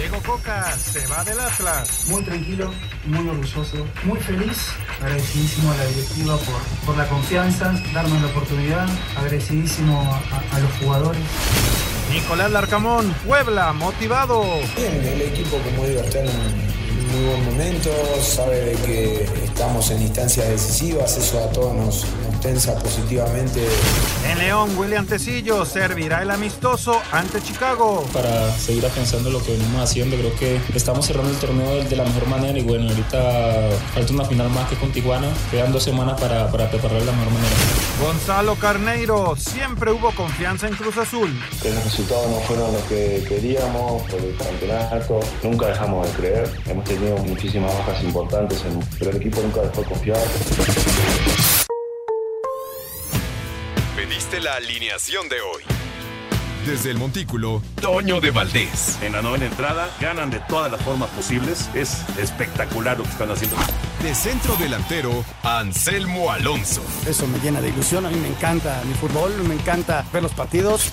Diego Coca se va del Atlas. Muy tranquilo, muy orgulloso, muy feliz, agradecidísimo a la directiva por, por la confianza, darnos la oportunidad, agradecidísimo a, a los jugadores. Nicolás Larcamón, Puebla, motivado. Bien, el equipo, como digo, está en un muy buen momento, sabe de que estamos en instancias decisivas, eso a todos nos, nos tensa positivamente. En León, William Tecillo servirá el amistoso ante Chicago. Para seguir afianzando lo que venimos haciendo, creo que estamos cerrando el torneo de, la mejor manera y bueno, ahorita falta una final más que con Tijuana, quedan dos semanas para, para preparar de la mejor manera. Gonzalo Carneiro, siempre hubo confianza en Cruz Azul. Que los resultados no fueron los que queríamos por el campeonato. Nunca dejamos de creer. Hemos tenido muchísimas bajas importantes, en, pero el equipo nunca dejó de confiar. Pediste la alineación de hoy. Desde el Montículo, Toño de Valdés. En la novena entrada ganan de todas las formas posibles. Es espectacular lo que están haciendo. De centro delantero, Anselmo Alonso. Eso me llena de ilusión. A mí me encanta mi fútbol, me encanta ver los partidos.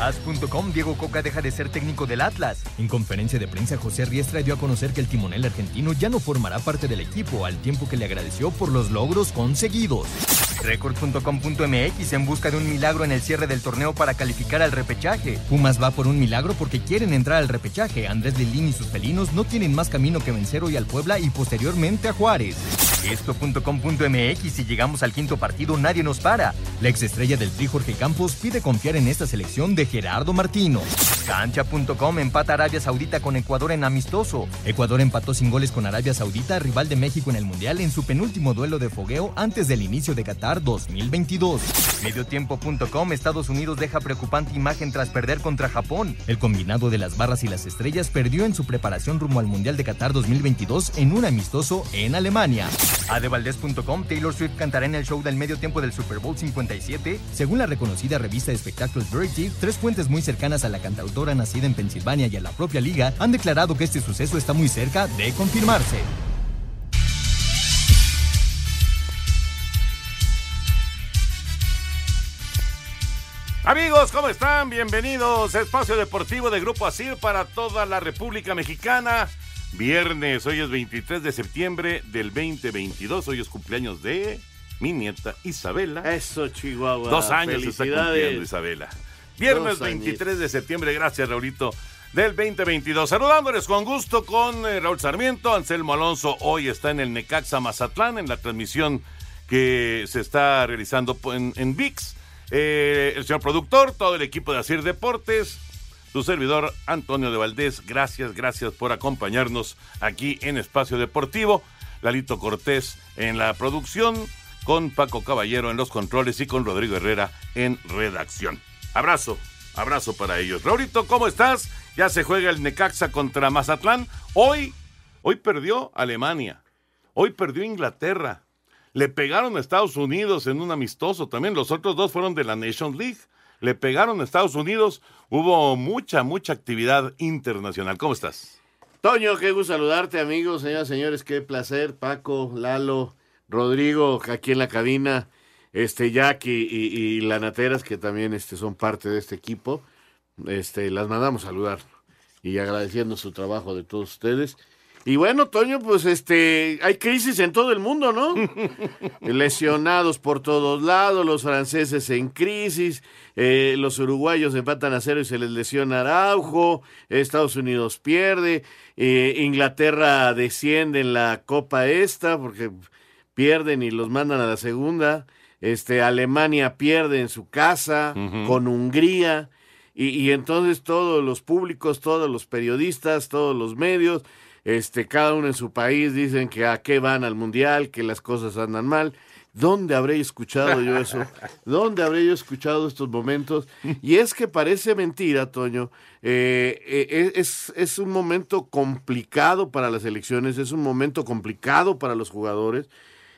As.com, Diego Coca deja de ser técnico del Atlas. En conferencia de prensa, José Riestra dio a conocer que el timonel argentino ya no formará parte del equipo, al tiempo que le agradeció por los logros conseguidos. Record.com.mx en busca de un milagro en el cierre del torneo para calificar al repechaje. Pumas va por un milagro porque quieren entrar al repechaje. Andrés Lilín y sus felinos no tienen más camino que vencer hoy al Puebla y posteriormente a Juárez. Esto.com.mx si llegamos al quinto partido nadie nos para. La exestrella del Tri Jorge Campos pide confiar en esta selección de Gerardo Martino. Cancha.com empata Arabia Saudita con Ecuador en amistoso. Ecuador empató sin goles con Arabia Saudita, rival de México en el Mundial, en su penúltimo duelo de fogueo antes del inicio de Qatar 2022. Mediotiempo.com Estados Unidos deja preocupante imagen tras perder contra Japón. El combinado de las barras y las estrellas perdió en su preparación rumbo al Mundial de Qatar 2022 en un amistoso en Alemania. Adevaldez.com Taylor Swift cantará en el show del medio tiempo del Super Bowl 57. Según la reconocida revista de espectáculos Verity, tres fuentes muy cercanas a la cantautora nacida en Pensilvania y a la propia liga han declarado que este suceso está muy cerca de confirmarse. Amigos, ¿cómo están? Bienvenidos a Espacio Deportivo de Grupo Asir para toda la República Mexicana. Viernes, hoy es 23 de septiembre del 2022. Hoy es cumpleaños de mi nieta Isabela. Eso, Chihuahua. Dos años está cumpliendo Isabela. Viernes 23 de septiembre, gracias Raulito, del 2022. Saludándoles con gusto con eh, Raúl Sarmiento, Anselmo Alonso. Hoy está en el Necaxa Mazatlán, en la transmisión que se está realizando en, en VIX. Eh, el señor productor, todo el equipo de Asir Deportes, su servidor Antonio de Valdés, gracias, gracias por acompañarnos aquí en Espacio Deportivo. Lalito Cortés en la producción, con Paco Caballero en los controles y con Rodrigo Herrera en redacción. Abrazo, abrazo para ellos. Raurito, ¿cómo estás? Ya se juega el Necaxa contra Mazatlán. Hoy, hoy perdió Alemania. Hoy perdió Inglaterra. Le pegaron a Estados Unidos en un amistoso también. Los otros dos fueron de la Nations League. Le pegaron a Estados Unidos. Hubo mucha, mucha actividad internacional. ¿Cómo estás? Toño, qué gusto saludarte, amigos, señoras señores. Qué placer. Paco, Lalo, Rodrigo, aquí en la cabina. Este, Jack y, y, y la Nateras, que también este, son parte de este equipo. Este, las mandamos saludar y agradeciendo su trabajo de todos ustedes. Y bueno, Toño, pues este, hay crisis en todo el mundo, ¿no? Lesionados por todos lados, los franceses en crisis, eh, los uruguayos empatan a cero y se les lesiona Araujo, Estados Unidos pierde, eh, Inglaterra desciende en la Copa esta, porque pierden y los mandan a la segunda. Este, Alemania pierde en su casa con Hungría. Y, y entonces todos los públicos, todos los periodistas, todos los medios, este, cada uno en su país dicen que a qué van al mundial, que las cosas andan mal. ¿Dónde habré escuchado yo eso? ¿Dónde habré yo escuchado estos momentos? Y es que parece mentira, Toño. Eh, eh, es, es un momento complicado para las elecciones, es un momento complicado para los jugadores.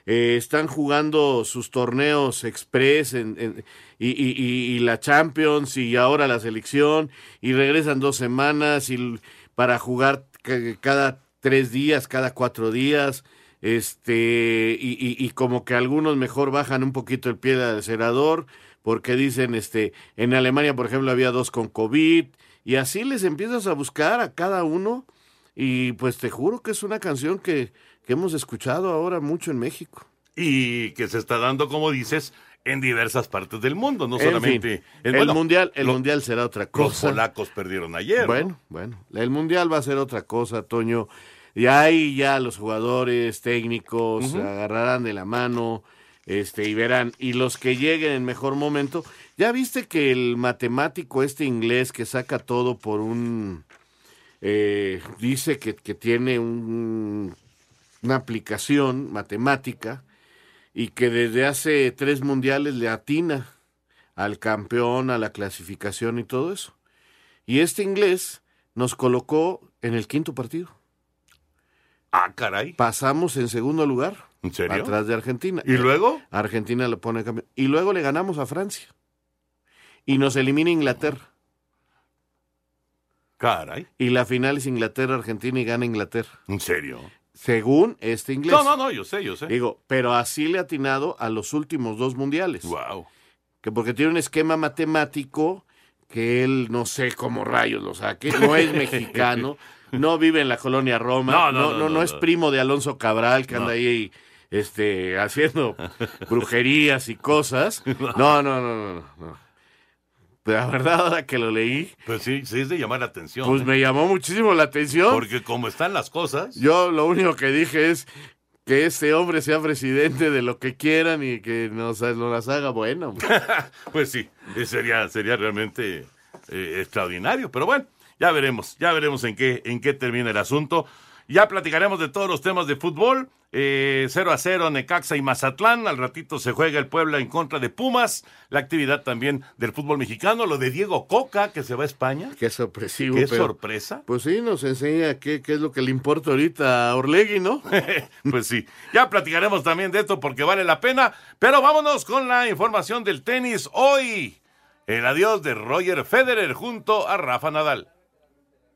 Eh, están jugando sus torneos express en, en, y, y, y, la Champions y ahora la selección y regresan dos semanas y para jugar cada tres días, cada cuatro días este y, y, y, como que algunos mejor bajan un poquito el pie del acelerador porque dicen este en Alemania por ejemplo había dos con COVID y así les empiezas a buscar a cada uno y pues te juro que es una canción que, que hemos escuchado ahora mucho en México. Y que se está dando como dices en diversas partes del mundo, no en solamente fin, el bueno, mundial. El lo, mundial será otra cosa. Los polacos perdieron ayer. Bueno, ¿no? bueno, el mundial va a ser otra cosa, Toño. Y ahí ya los jugadores técnicos uh -huh. agarrarán de la mano este, y verán. Y los que lleguen en mejor momento. Ya viste que el matemático este inglés que saca todo por un... Eh, dice que, que tiene un, una aplicación matemática y que desde hace tres mundiales le atina al campeón, a la clasificación y todo eso. Y este inglés nos colocó en el quinto partido. Ah, caray. Pasamos en segundo lugar. ¿En serio? Atrás de Argentina. ¿Y luego? Argentina lo pone campeón. Y luego le ganamos a Francia. Y nos elimina Inglaterra. Caray. Y la final es Inglaterra-Argentina y gana Inglaterra. ¿En serio? Según este inglés. No, no, no, yo sé, yo sé. Digo, pero así le ha atinado a los últimos dos mundiales. Wow. Que porque tiene un esquema matemático que él no sé cómo rayos lo saque, no es mexicano, no vive en la colonia Roma, no, no, no, no, no es primo de Alonso Cabral que anda ahí este, haciendo brujerías y cosas. No, no, no, no, no. La verdad, ahora que lo leí. Pues sí, sí es de llamar la atención. Pues ¿eh? me llamó muchísimo la atención. Porque como están las cosas. Yo lo único que dije es que este hombre sea presidente de lo que quieran y que nos, nos las haga bueno. pues sí, sería, sería realmente eh, extraordinario. Pero bueno, ya veremos, ya veremos en qué, en qué termina el asunto. Ya platicaremos de todos los temas de fútbol. Eh, 0 a 0 Necaxa y Mazatlán. Al ratito se juega el Puebla en contra de Pumas. La actividad también del fútbol mexicano. Lo de Diego Coca, que se va a España. Qué sorpresivo. Qué pero, sorpresa. Pues sí, nos enseña qué, qué es lo que le importa ahorita a Orlegui, ¿no? pues sí. Ya platicaremos también de esto porque vale la pena. Pero vámonos con la información del tenis. Hoy, el adiós de Roger Federer junto a Rafa Nadal.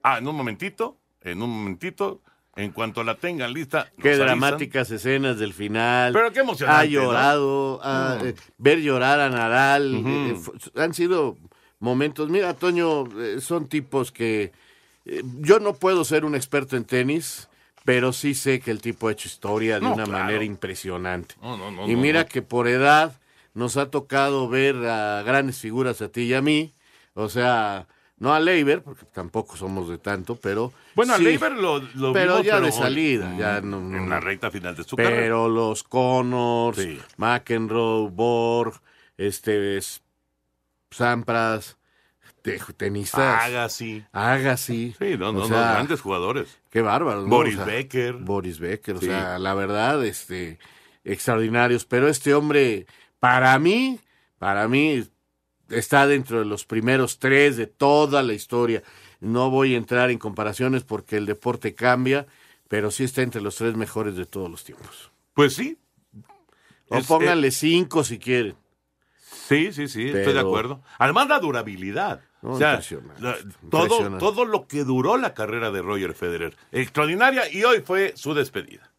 Ah, en un momentito, en un momentito. En cuanto la tengan lista. Qué dramáticas escenas del final. Pero qué emocionante. Ha llorado, ¿no? ha, eh, ver llorar a Nadal. Uh -huh. eh, han sido momentos. Mira, Toño, eh, son tipos que. eh, yo no puedo ser un experto en tenis, pero sí sé que el tipo ha hecho historia de No, una claro. manera impresionante. No, no, no, y mira que por edad nos ha tocado ver a grandes figuras a ti y a mí. O sea, no a Leiber, porque tampoco somos de tanto, pero. Bueno, sí, a Leiber lo, lo pero vimos, ya pero de salida, en- ya no, en la recta final de su carrera. Pero los Connors, Sí. McEnroe, Borg, este es- Sampras, te- tenistas. Agassi. Agassi. Sí, no, no, no, sea, grandes jugadores. Qué bárbaros. ¿no? Boris O sea, Becker. Boris Becker, Sí. o sea, la verdad, este, extraordinarios. Pero este hombre, para mí, para mí, está dentro de los primeros tres de toda la historia. No voy a entrar en comparaciones porque el deporte cambia, pero sí está entre los tres mejores de todos los tiempos. Pues sí. O Es- pónganle cinco si quieren. Sí, sí, sí, estoy de acuerdo. Además, la durabilidad. No, o sea, impresionante, la- todo, impresionante. todo lo que duró la carrera de Roger Federer. Extraordinaria y hoy fue su despedida.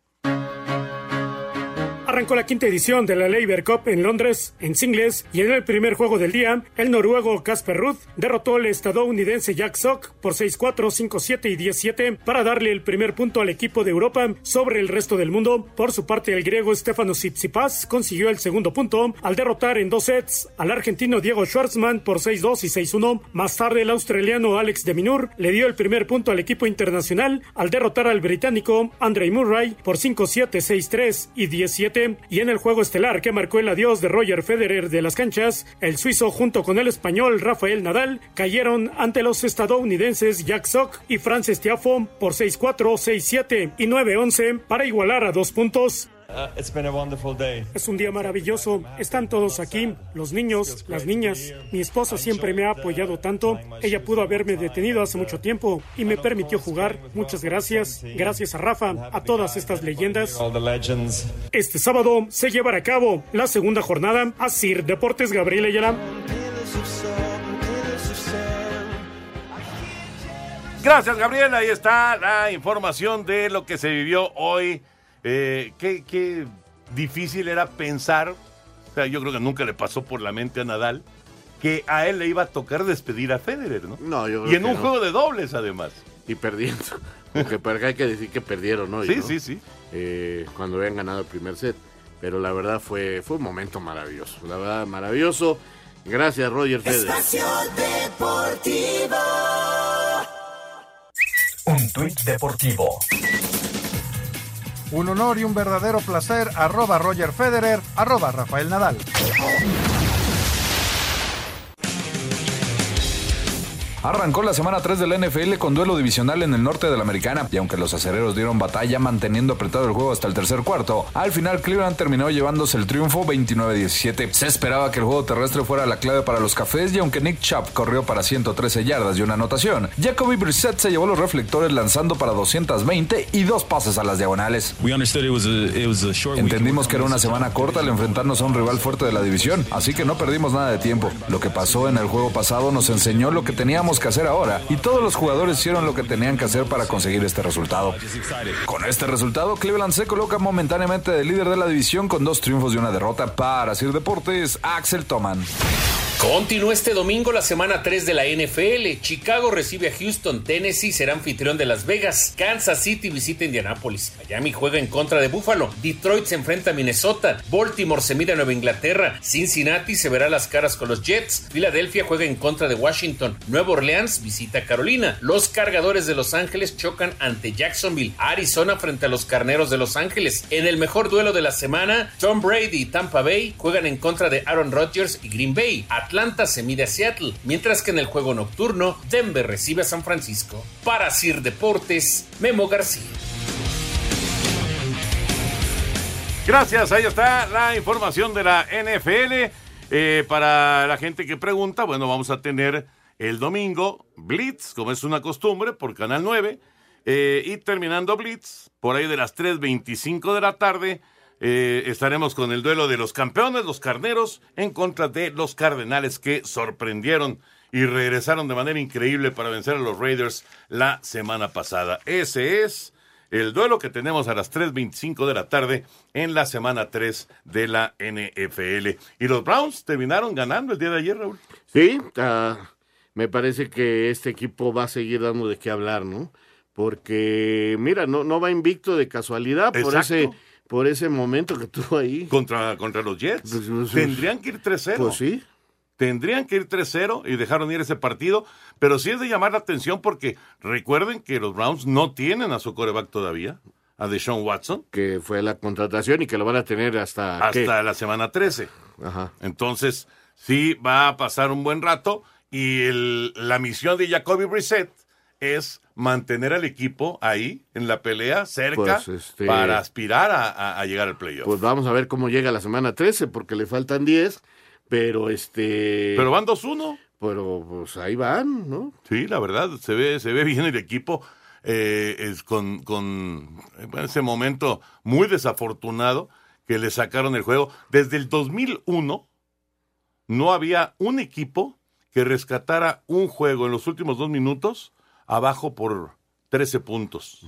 Arrancó la quinta edición de la Labour Cup en Londres, en singles, y en el primer juego del día, el noruego Casper Ruth derrotó al estadounidense Jack Sock por 6-4, 5-7 y 10-7 para darle el primer punto al equipo de Europa sobre el resto del mundo. Por su parte, el griego Stefanos Tsitsipas consiguió el segundo punto al derrotar en dos sets al argentino Diego Schwartzman por 6-2 y 6-1. Más tarde, el australiano Alex de Minur le dio el primer punto al equipo internacional al derrotar al británico Andre Murray por 5-7, 6-3 y 17. 7 y en el juego estelar que marcó el adiós de Roger Federer de las canchas, el suizo junto con el español Rafael Nadal cayeron ante los estadounidenses Jack Sock y Frances Tiafoe por 6-4, 6-7 y 9-11 para igualar a dos puntos. Uh, es un día maravilloso. Están todos aquí, los niños, las niñas. Mi esposa siempre me ha apoyado tanto. Ella pudo haberme detenido hace mucho tiempo y me permitió jugar. Muchas gracias. Gracias a Rafa, a todas estas leyendas. Este sábado se llevará a cabo la segunda jornada a Sir Deportes Gabriel Ayala. Gracias, Gabriel. Ahí está la información de lo que se vivió hoy eh, qué, qué, difícil era pensar, o sea, yo creo que nunca le pasó por la mente a Nadal, que a él le iba a tocar despedir a Federer, ¿no? No, yo Y en un juego de dobles, además. Y perdiendo. Porque hay que decir que perdieron, ¿no? Sí, sí, sí. Eh, cuando habían ganado el primer set. Pero la verdad fue, fue un momento maravilloso. La verdad, maravilloso. Gracias, Roger Federer. Espacio Deportivo. Un tuit deportivo. Un honor y un verdadero placer. Arroba Roger Federer, arroba Rafael Nadal. Arrancó la semana 3 de la NFL con duelo divisional en el norte de la americana y aunque los acereros dieron batalla manteniendo apretado el juego hasta el tercer cuarto, al final Cleveland terminó llevándose el triunfo 29-17. Se esperaba que el juego terrestre fuera la clave para los cafés y aunque Nick Chubb corrió para 113 yardas y una anotación, Jacoby Brissett se llevó los reflectores lanzando para 220 y dos pases a las diagonales. Entendimos que era una semana corta al enfrentarnos a un rival fuerte de la división, así que no perdimos nada de tiempo. Lo que pasó en el juego pasado nos enseñó lo que teníamos que hacer ahora y todos los jugadores hicieron lo que tenían que hacer para conseguir este resultado. Con este resultado, Cleveland se coloca momentáneamente de líder de la división con dos triunfos y una derrota para Sir Deportes, Axel Toman. Continúa este domingo la semana 3 de la NFL. Chicago recibe a Houston, Tennessee será anfitrión de Las Vegas. Kansas City visita Indianapolis. Miami juega en contra de Buffalo. Detroit se enfrenta a Minnesota. Baltimore se mide a Nueva Inglaterra. Cincinnati se verá las caras con los Jets. Filadelfia juega en contra de Washington. Nueva Orleans visita a Carolina. Los cargadores de Los Ángeles chocan ante Jacksonville. Arizona frente a los carneros de Los Ángeles. En el mejor duelo de la semana, Tom Brady y Tampa Bay juegan en contra de Aaron Rodgers y Green Bay. Se mide a Seattle, mientras que en el juego nocturno, Denver recibe a San Francisco. Para Sir Deportes, Memo García. Gracias, ahí está la información de la NFL. Eh, para la gente que pregunta, bueno, vamos a tener el domingo Blitz, como es una costumbre, por Canal 9. Eh, y terminando Blitz, por ahí de las 3.25 de la tarde, eh, estaremos con el duelo de los campeones, los carneros, en contra de los cardenales que sorprendieron y regresaron de manera increíble para vencer a los Raiders la semana pasada. Ese es el duelo que tenemos a las 3.25 de la tarde en la semana 3 de la NFL. Y los Browns terminaron ganando el día de ayer, Raúl. Sí, uh, me parece que este equipo va a seguir dando de qué hablar, ¿no? Porque, mira, no, no va invicto de casualidad por ese por ese momento que tuvo ahí. Contra, contra los Jets. Pues, pues, Tendrían que ir 3-0. Pues sí. Tendrían que ir 3-0 y dejaron ir ese partido. Pero sí es de llamar la atención porque recuerden que los Browns no tienen a su coreback todavía, a Deshaun Watson. Que fue la contratación y que lo van a tener hasta. Hasta la semana 13. Ajá. Entonces, sí va a pasar un buen rato. Y el, la misión de Jacoby Brissett es mantener al equipo ahí en la pelea cerca Pues, este- para aspirar a, a llegar al playoff. Pues vamos a ver cómo llega la semana 13, porque le faltan 10, pero este... Pero van 2-1. Pero pues ahí van, ¿no? Sí, la verdad, se ve, se ve bien el equipo. eh, es con, con ese momento muy desafortunado que le sacaron el juego. Desde el 2001 no había un equipo que rescatara un juego en los últimos dos minutos abajo por 13 puntos.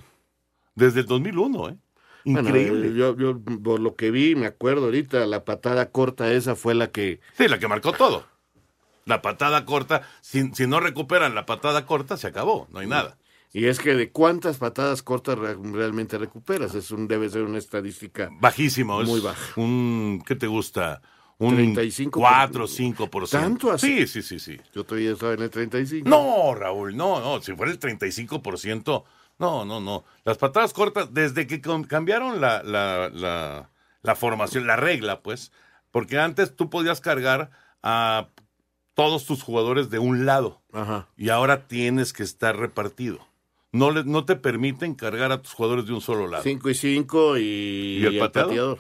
Desde el 2001, ¿eh? Increíble. yo, yo, por lo que vi, me acuerdo ahorita, la patada corta esa fue la que... Sí, la que marcó todo. La patada corta, si, si no recuperan la patada corta, se acabó, no hay nada. Y es que de cuántas patadas cortas re- realmente recuperas, es un, debe ser una estadística Bajísimo, es muy baja. Un, ¿qué te gusta? Un 35 4 5%. ¿Tanto así? Sí, sí, sí, sí. Yo todavía estaba en el 35. No, Raúl, no, no, si fuera el 35%, no, no, no. Las patadas cortas, desde que cambiaron la, la, la, la formación, la regla, pues, porque antes tú podías cargar a todos tus jugadores de un lado y ahora tienes que estar repartido. No, le, no te permiten cargar a tus jugadores de un solo lado. 5 y 5 y, el pateador.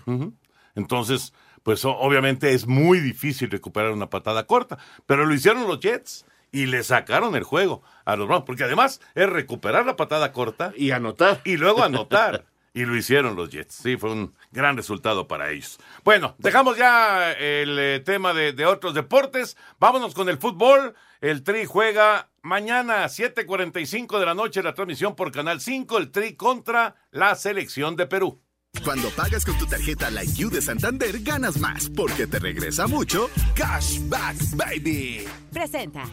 Entonces, pues obviamente es muy difícil recuperar una patada corta, pero lo hicieron los Jets y le sacaron el juego a los Browns, porque además es recuperar la patada corta y anotar. Y luego anotar. Y lo hicieron los Jets. Sí, fue un gran resultado para ellos. Bueno, dejamos ya el eh, tema de, de otros deportes. Vámonos con el fútbol. El Tri juega mañana a 7:45 de la noche la transmisión por Canal 5. El Tri contra la selección de Perú. Cuando pagas con tu tarjeta Like You de Santander, ganas más porque te regresa mucho Cashback Baby. Presenta.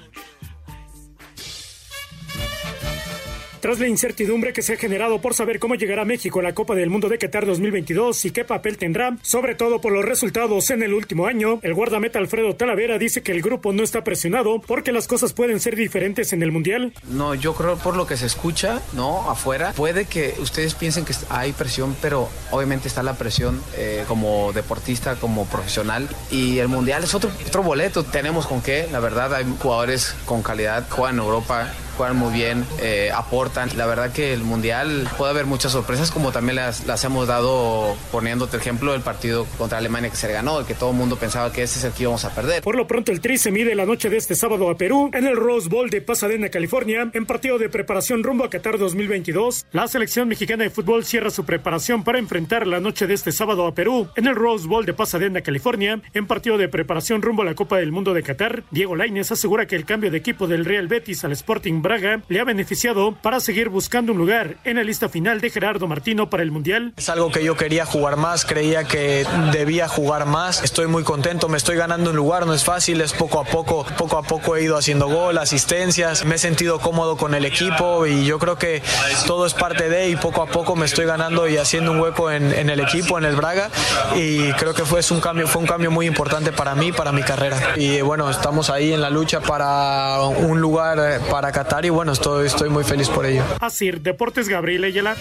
Tras la incertidumbre que se ha generado por saber cómo llegará México a la Copa del Mundo de Qatar 2022 y qué papel tendrá, sobre todo por los resultados en el último año, el guardameta Alfredo Talavera dice que el grupo no está presionado porque las cosas pueden ser diferentes en el Mundial. No, yo creo por lo que se escucha, ¿no? Afuera, puede que ustedes piensen que hay presión, pero obviamente está la presión eh, como deportista, como profesional. Y el Mundial es otro, otro boleto, tenemos con qué, la verdad, hay jugadores con calidad, juegan en Europa, juegan muy bien, eh, aportan. La verdad que el Mundial puede haber muchas sorpresas, como también las, las hemos dado poniéndote el ejemplo del partido contra Alemania que se ganó, que todo el mundo pensaba que ese es el que íbamos a perder. Por lo pronto el Tri se mide la noche de este sábado a Perú en el Rose Bowl de Pasadena, California, en partido de preparación rumbo a Qatar 2022. La selección mexicana de fútbol cierra su preparación para enfrentar la noche de este sábado a Perú en el Rose Bowl de Pasadena, California, en partido de preparación rumbo a la Copa del Mundo de Qatar. Diego Lainez asegura que el cambio de equipo del Real Betis al Sporting Braga le ha beneficiado para seguir buscando un lugar en la lista final de Gerardo Martino para el Mundial. Es algo que yo quería jugar más, creía que debía jugar más. Estoy muy contento, me estoy ganando un lugar, no es fácil, es poco a poco. Poco a poco he ido haciendo gol, asistencias, me he sentido cómodo con el equipo y yo creo que todo es parte de y poco a poco me estoy ganando y haciendo un hueco en, el equipo, en el Braga y creo que fue un cambio, fue un cambio muy importante para mí, para mi carrera. Y bueno, estamos ahí en la lucha para un lugar eh, para Qatar y bueno, estoy, estoy muy feliz por ello. Así, Deportes Gabriel Ayala.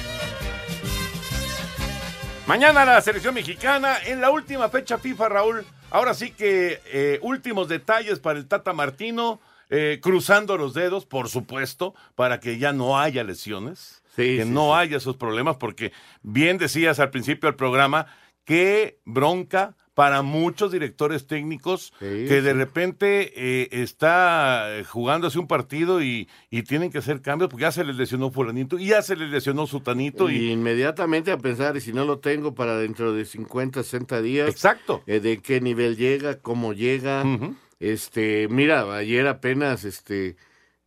Mañana la selección mexicana en la última fecha FIFA, Raúl. Ahora sí que eh, últimos detalles para el Tata Martino, eh, cruzando los dedos, por supuesto, para que ya no haya lesiones, que no haya esos problemas, porque bien decías al principio del programa, qué bronca para muchos directores técnicos que de sí. repente eh, está eh, jugándose un partido y, y tienen que hacer cambios porque ya se les lesionó fulanito y ya se les lesionó sutanito y, Y inmediatamente a pensar, y si no lo tengo para dentro de 50, 60 días. Exacto. eh, de qué nivel llega, cómo llega. Este, mira, ayer apenas este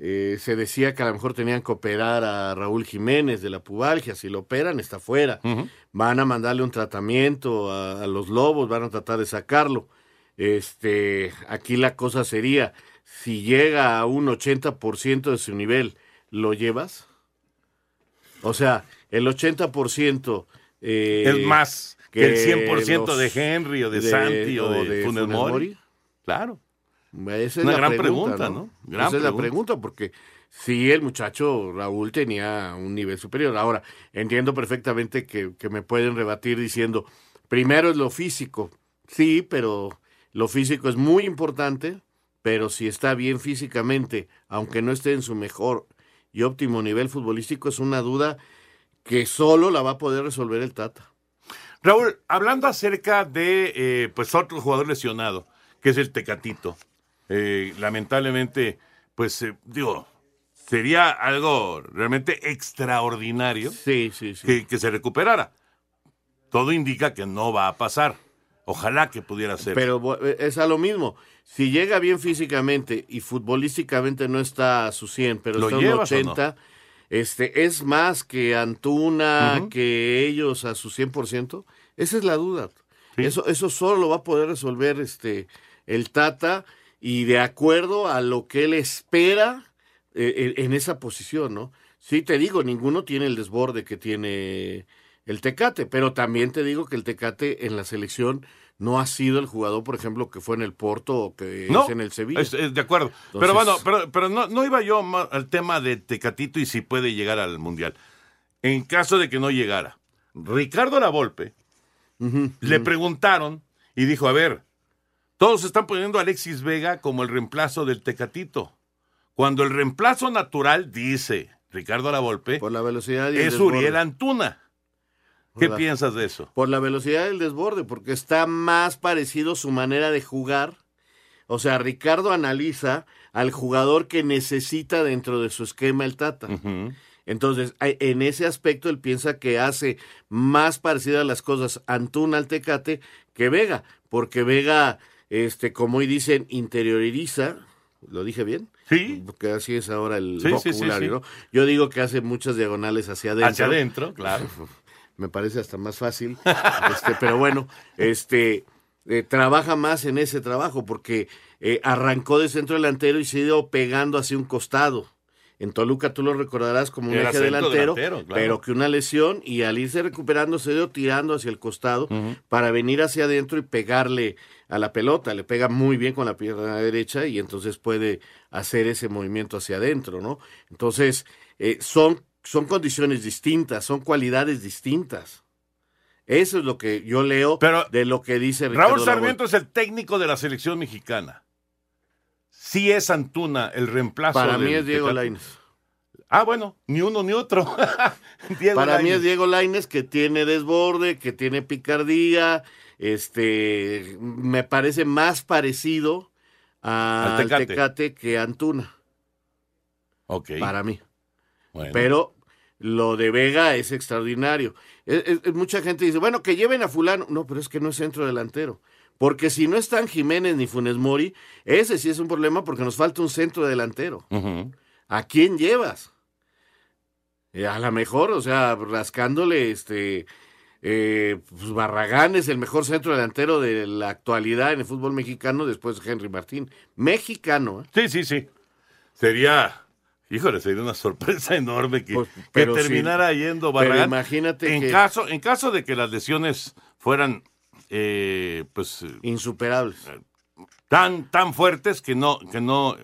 eh, se decía que a lo mejor tenían que operar a Raúl Jiménez de la pubalgia. Si lo operan, está fuera. Van a mandarle un tratamiento a, a los lobos, van a tratar de sacarlo. Este, aquí la cosa sería, si llega a un 80% de su nivel, ¿lo llevas? O sea, el 80% eh, es más que, el 100% los- de Henry o de, Santi o de, Funes Mori. Claro. Esa es Una la gran pregunta, pregunta, ¿no? ¿no? Gran Esa es la pregunta. pregunta, porque sí, el muchacho Raúl tenía un nivel superior. Ahora, entiendo perfectamente que, que me pueden rebatir diciendo, primero es lo físico. Sí, pero lo físico es muy importante, pero si está bien físicamente, aunque no esté en su mejor y óptimo nivel futbolístico, es una duda que solo la va a poder resolver el Tata. Raúl, hablando acerca de eh, pues otro jugador lesionado, que es el Tecatito. Eh, lamentablemente, pues eh, digo, sería algo realmente extraordinario Que, que se recuperara. Todo indica que no va a pasar. Ojalá que pudiera ser. Pero eh, es a lo mismo. Si llega bien físicamente y futbolísticamente no está a su 100, pero ¿Lo está en un llevas o no? 80, este, es más que Antuna, que ellos a su 100%. Esa es la duda. Eso, eso solo lo va a poder resolver este, el Tata y de acuerdo a lo que él espera eh, en, en esa posición, ¿no? Sí, te digo, ninguno tiene el desborde que tiene el Tecate, pero también te digo que el Tecate en la selección no ha sido el jugador, por ejemplo, que fue en el Porto o que No, es en el Sevilla. es- es de acuerdo. pero bueno, pero, pero no, no iba yo al tema de Tecatito y si puede llegar al Mundial. En caso de que no llegara, Ricardo Lavolpe Le preguntaron y dijo, a ver, todos están poniendo a Alexis Vega como el reemplazo del Tecatito. Cuando el reemplazo natural, dice Ricardo Lavolpe, Por la velocidad y el es desborde. Uriel Antuna. ¿Qué piensas de eso? Por la velocidad del desborde, porque está más parecido su manera de jugar. O sea, Ricardo analiza al jugador que necesita dentro de su esquema el Tata. Entonces, en ese aspecto, él piensa que hace más parecidas las cosas Antuna al Tecate que Vega, porque Vega, este, como hoy dicen, interioriza. ¿Lo dije bien? Sí. Porque así es ahora el Sí, vocabulario, sí. ¿no? Yo digo que hace muchas diagonales hacia adentro. Hacia adentro, claro. Me parece hasta más fácil. Este, pero bueno, este eh, trabaja más en ese trabajo porque eh, arrancó de centro delantero y se ha ido pegando hacia un costado. En Toluca tú lo recordarás como un Era eje delantero, delantero, claro. pero que una lesión y al irse recuperando se ido tirando hacia el costado para venir hacia adentro y pegarle a la pelota. Le pega muy bien con la pierna derecha y entonces puede hacer ese movimiento hacia adentro, ¿no? Entonces, eh, son, son condiciones distintas, son cualidades distintas. Eso es lo que yo leo de lo que dice Ricardo Raúl Sarmiento Lavolpe. es el técnico de la selección mexicana. Sí es Antuna el reemplazo. Para mí es Diego. Lainez. Ah, bueno, ni uno ni otro. Para mí Lainez. es Diego Laines que tiene desborde, que tiene picardía, este, me parece más parecido a- Al al Tecate. Que Antuna. Ok. Para mí. Bueno. Pero lo de Vega es extraordinario. Es- es- es- mucha gente dice, bueno, que lleven a fulano. No, pero es que no es centro delantero. Porque si no están Jiménez ni Funes Mori, ese sí es un problema porque nos falta un centro delantero. ¿A quién llevas? Eh, a lo mejor, o sea, rascándole, este, eh, pues Barragán es el mejor centro delantero de la actualidad en el fútbol mexicano después de Henry Martín. Mexicano, ¿eh? Sí, sí, sí. Sería, híjole, sería una sorpresa enorme que, que Pues, pero terminara sí, yendo Barragán. imagínate en que- caso, en caso de que las lesiones fueran, eh, pues, eh, Insuperables. tan, tan fuertes que no, que no,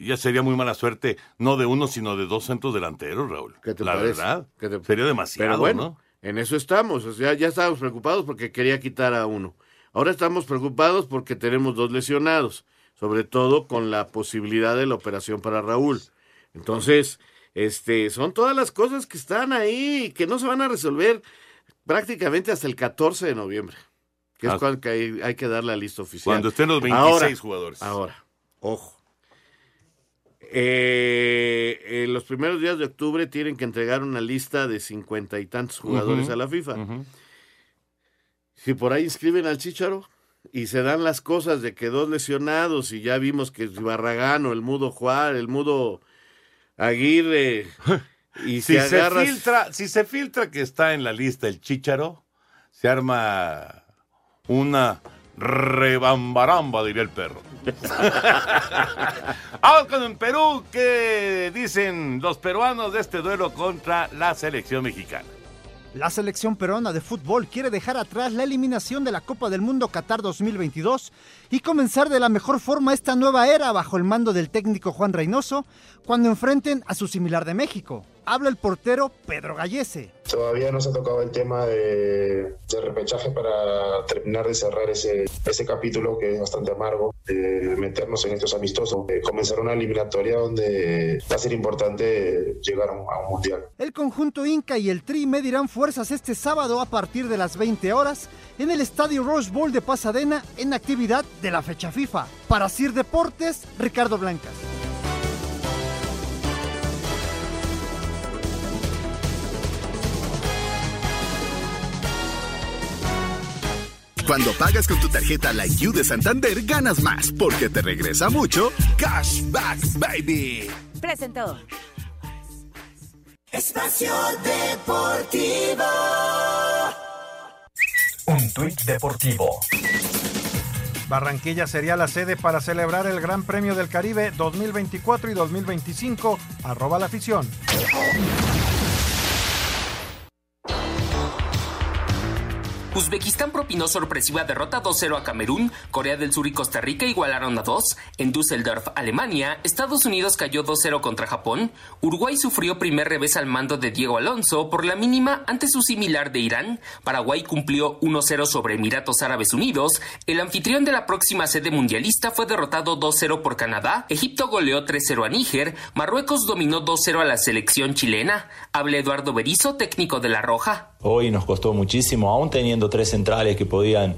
ya sería muy mala suerte, no de uno, sino de dos centros delanteros, Raúl. ¿Qué te La parece? verdad, ¿Qué te- sería demasiado, Pero bueno, ¿no? En eso estamos. O sea, ya estábamos preocupados porque quería quitar a uno. Ahora estamos preocupados porque tenemos dos lesionados, sobre todo con la posibilidad de la operación para Raúl. Entonces, este, son todas las cosas que están ahí y que no se van a resolver prácticamente hasta el 14 de noviembre, que es Ah. cuando hay, hay que dar la lista oficial. Cuando estén los 26 Ahora, jugadores. Ahora, ojo. Eh, en los primeros días de octubre tienen que entregar una lista de cincuenta y tantos jugadores a la FIFA. Si por ahí inscriben al Chicharo y se dan las cosas de que dos lesionados y ya vimos que Barragán o el Mudo Juárez, el Mudo Aguirre y si se filtra, si se filtra que está en la lista el Chícharo, se arma una rebambaramba, diría el perro. Vamos con el Perú, ¿qué dicen los peruanos de este duelo contra la selección mexicana? La selección peruana de fútbol quiere dejar atrás la eliminación de la Copa del Mundo Qatar 2022 y comenzar de la mejor forma esta nueva era bajo el mando del técnico Juan Reynoso cuando enfrenten a su similar de México. Habla el portero Pedro Gallese. Todavía no se ha tocado el tema de, de repechaje para terminar de cerrar ese, ese capítulo que es bastante amargo, de meternos en estos amistosos, de comenzar una eliminatoria donde va a ser importante llegar a un, a un mundial. El conjunto Inca y el Tri medirán fuerzas este sábado a partir de las 20 horas en el Estadio Rose Bowl de Pasadena en actividad de la fecha FIFA. Para Sir Deportes, Ricardo Blancas. Cuando pagas con tu tarjeta Like You de Santander, ganas más porque te regresa mucho Cashback Baby. Presentó. Espacio Deportivo. Un tuit deportivo. Barranquilla sería la sede para celebrar el Gran Premio del Caribe 2024 y 2025. Arroba la afición. Uzbekistán propinó sorpresiva derrota 2-0 a Camerún, Corea del Sur y Costa Rica igualaron a 2, en Düsseldorf, Alemania, Estados Unidos cayó 2-0 contra Japón, Uruguay sufrió primer revés al mando de Diego Alonso por la mínima ante su similar de Irán, Paraguay cumplió 1-0 sobre Emiratos Árabes Unidos, el anfitrión de la próxima sede mundialista fue derrotado 2-0 por Canadá, Egipto goleó 3-0 a Níger, Marruecos dominó 2-0 a la selección chilena, habla Eduardo Berizo, técnico de La Roja. Hoy nos costó muchísimo, aún teniendo tres centrales que podían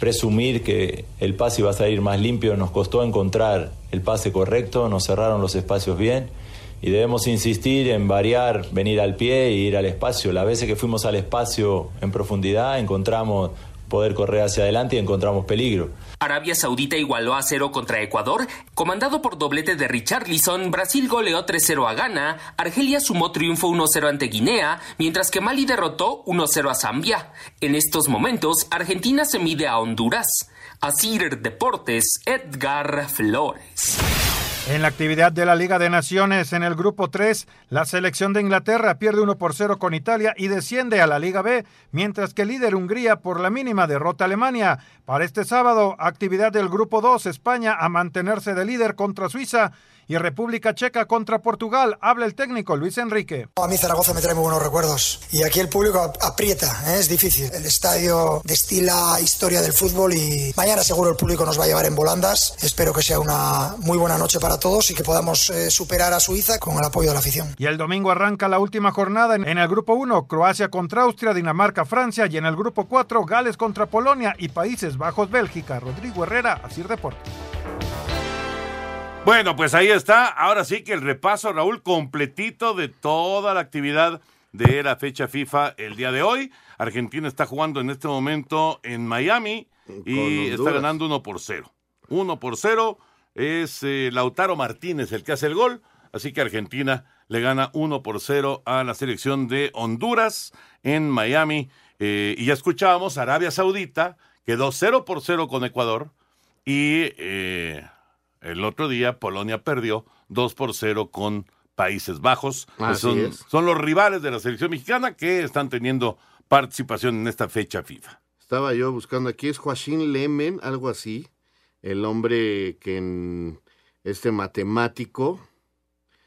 presumir que el pase iba a salir más limpio, nos costó encontrar el pase correcto, nos cerraron los espacios bien y debemos insistir en variar, venir al pie e ir al espacio. Las veces que fuimos al espacio en profundidad encontramos poder correr hacia adelante y encontramos peligro. Arabia Saudita igualó a cero contra Ecuador, comandado por doblete de Richarlison, Brasil goleó 3-0 a Ghana, Argelia sumó triunfo 1-0 ante Guinea, mientras que Mali derrotó 1-0 a Zambia. En estos momentos, Argentina se mide a Honduras. Asir Deportes, Edgar Flores. En la actividad de la Liga de Naciones en el Grupo 3, la selección de Inglaterra pierde 1 por 0 con Italia y desciende a la Liga B, mientras que líder Hungría por la mínima derrota a Alemania. Para este sábado, actividad del Grupo 2, España a mantenerse de líder contra Suiza y República Checa contra Portugal. Habla el técnico Luis Enrique. A mí Zaragoza me trae muy buenos recuerdos y aquí el público aprieta, ¿eh? es difícil. El estadio destila historia del fútbol y mañana seguro el público nos va a llevar en volandas. Espero que sea una muy buena noche para todos y que podamos eh, superar a Suiza con el apoyo de la afición. Y el domingo arranca la última jornada en, en el grupo 1, Croacia contra Austria, Dinamarca, Francia y en el grupo 4, Gales contra Polonia y Países Bajos, Bélgica. Rodrigo Herrera, Asir Deportes. Bueno, pues ahí está. Ahora sí que el repaso, Raúl, completito de toda la actividad de la fecha FIFA el día de hoy. Argentina está jugando en este momento en Miami y está ganando 1 por 0. 1 por 0 es eh, Lautaro Martínez el que hace el gol, así que Argentina le gana 1 por 0 a la selección de Honduras en Miami. Eh, y ya escuchábamos, Arabia Saudita quedó 0 por 0 con Ecuador y eh, el otro día Polonia perdió 2 por 0 con Países Bajos. Pues son, son, los rivales de la selección mexicana que están teniendo participación en esta fecha FIFA. Estaba yo buscando aquí, es Joaquín Lemen, algo así, el hombre que en este matemático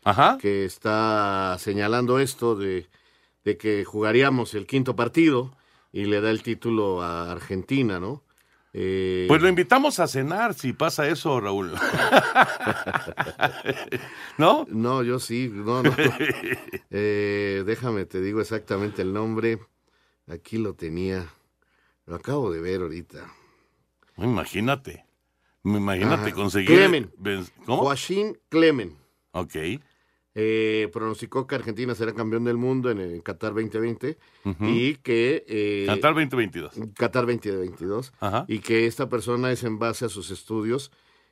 Ajá. que está señalando esto de, de que jugaríamos el quinto partido y le da el título a Argentina, ¿no? Eh, pues lo invitamos a cenar si pasa eso, Raúl. ¿No? No, yo sí, no, no. Eh, déjame, te digo exactamente el nombre. Aquí lo tenía. Lo acabo de ver ahorita. Imagínate. Imagínate Ajá. conseguir. Clemen. ¿Cómo? Joaquín Clemen. Ok. Eh, pronosticó que Argentina será campeón del mundo en el Qatar 2020 Ujú. y que... eh, Qatar 2022. Qatar 2022. Ajá. Y que esta persona es en base a sus estudios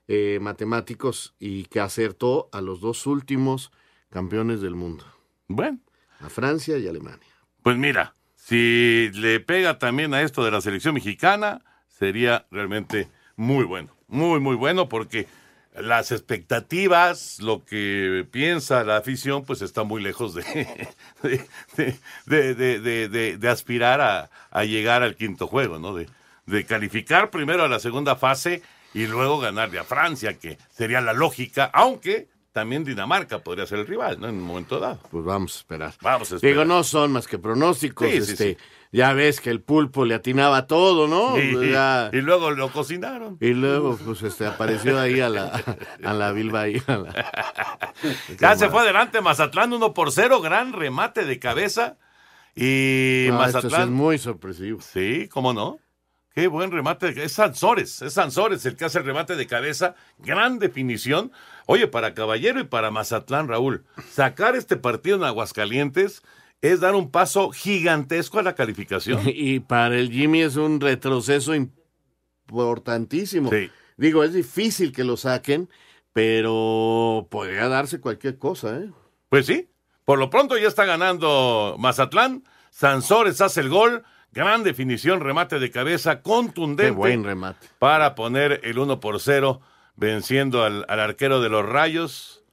eh, matemáticos y que acertó a los dos últimos campeones del mundo. Bueno. A Francia y Alemania. Pues mira, si le pega también a esto de la selección mexicana, sería realmente muy bueno. Muy, muy bueno porque las expectativas, lo que piensa la afición, pues está muy lejos de, aspirar a, llegar al quinto juego, ¿no? De calificar primero a la segunda fase y luego ganarle a Francia, que sería la lógica, aunque también Dinamarca podría ser el rival, ¿no? En un momento dado. Pues vamos a esperar. Vamos a esperar. Digo, no son más que pronósticos. Sí, sí, este, sí. Ya ves que el pulpo le atinaba todo, ¿no? Sí, Ya- y luego lo cocinaron. Y luego, pues, este, apareció ahí a la, a la Bilba ahí. a la- Ya se fue adelante Mazatlán 1 por 0, gran remate de cabeza. Y No, esto sí Mazatlán. es muy sorpresivo. Sí, cómo no. Qué buen remate. Es Sansores, es Sansores el que hace el remate de cabeza. Gran definición. Oye, para Caballero y para Mazatlán, Raúl, sacar este partido en Aguascalientes es dar un paso gigantesco a la calificación. Y para el Jimmy es un retroceso importantísimo. Digo, es difícil que lo saquen, pero podría darse cualquier cosa, ¿eh? Pues sí, por lo pronto ya está ganando Mazatlán. Sansores hace el gol. Gran definición, remate de cabeza contundente. Qué buen remate. Para poner el 1 por 0, venciendo al, al arquero de los Rayos.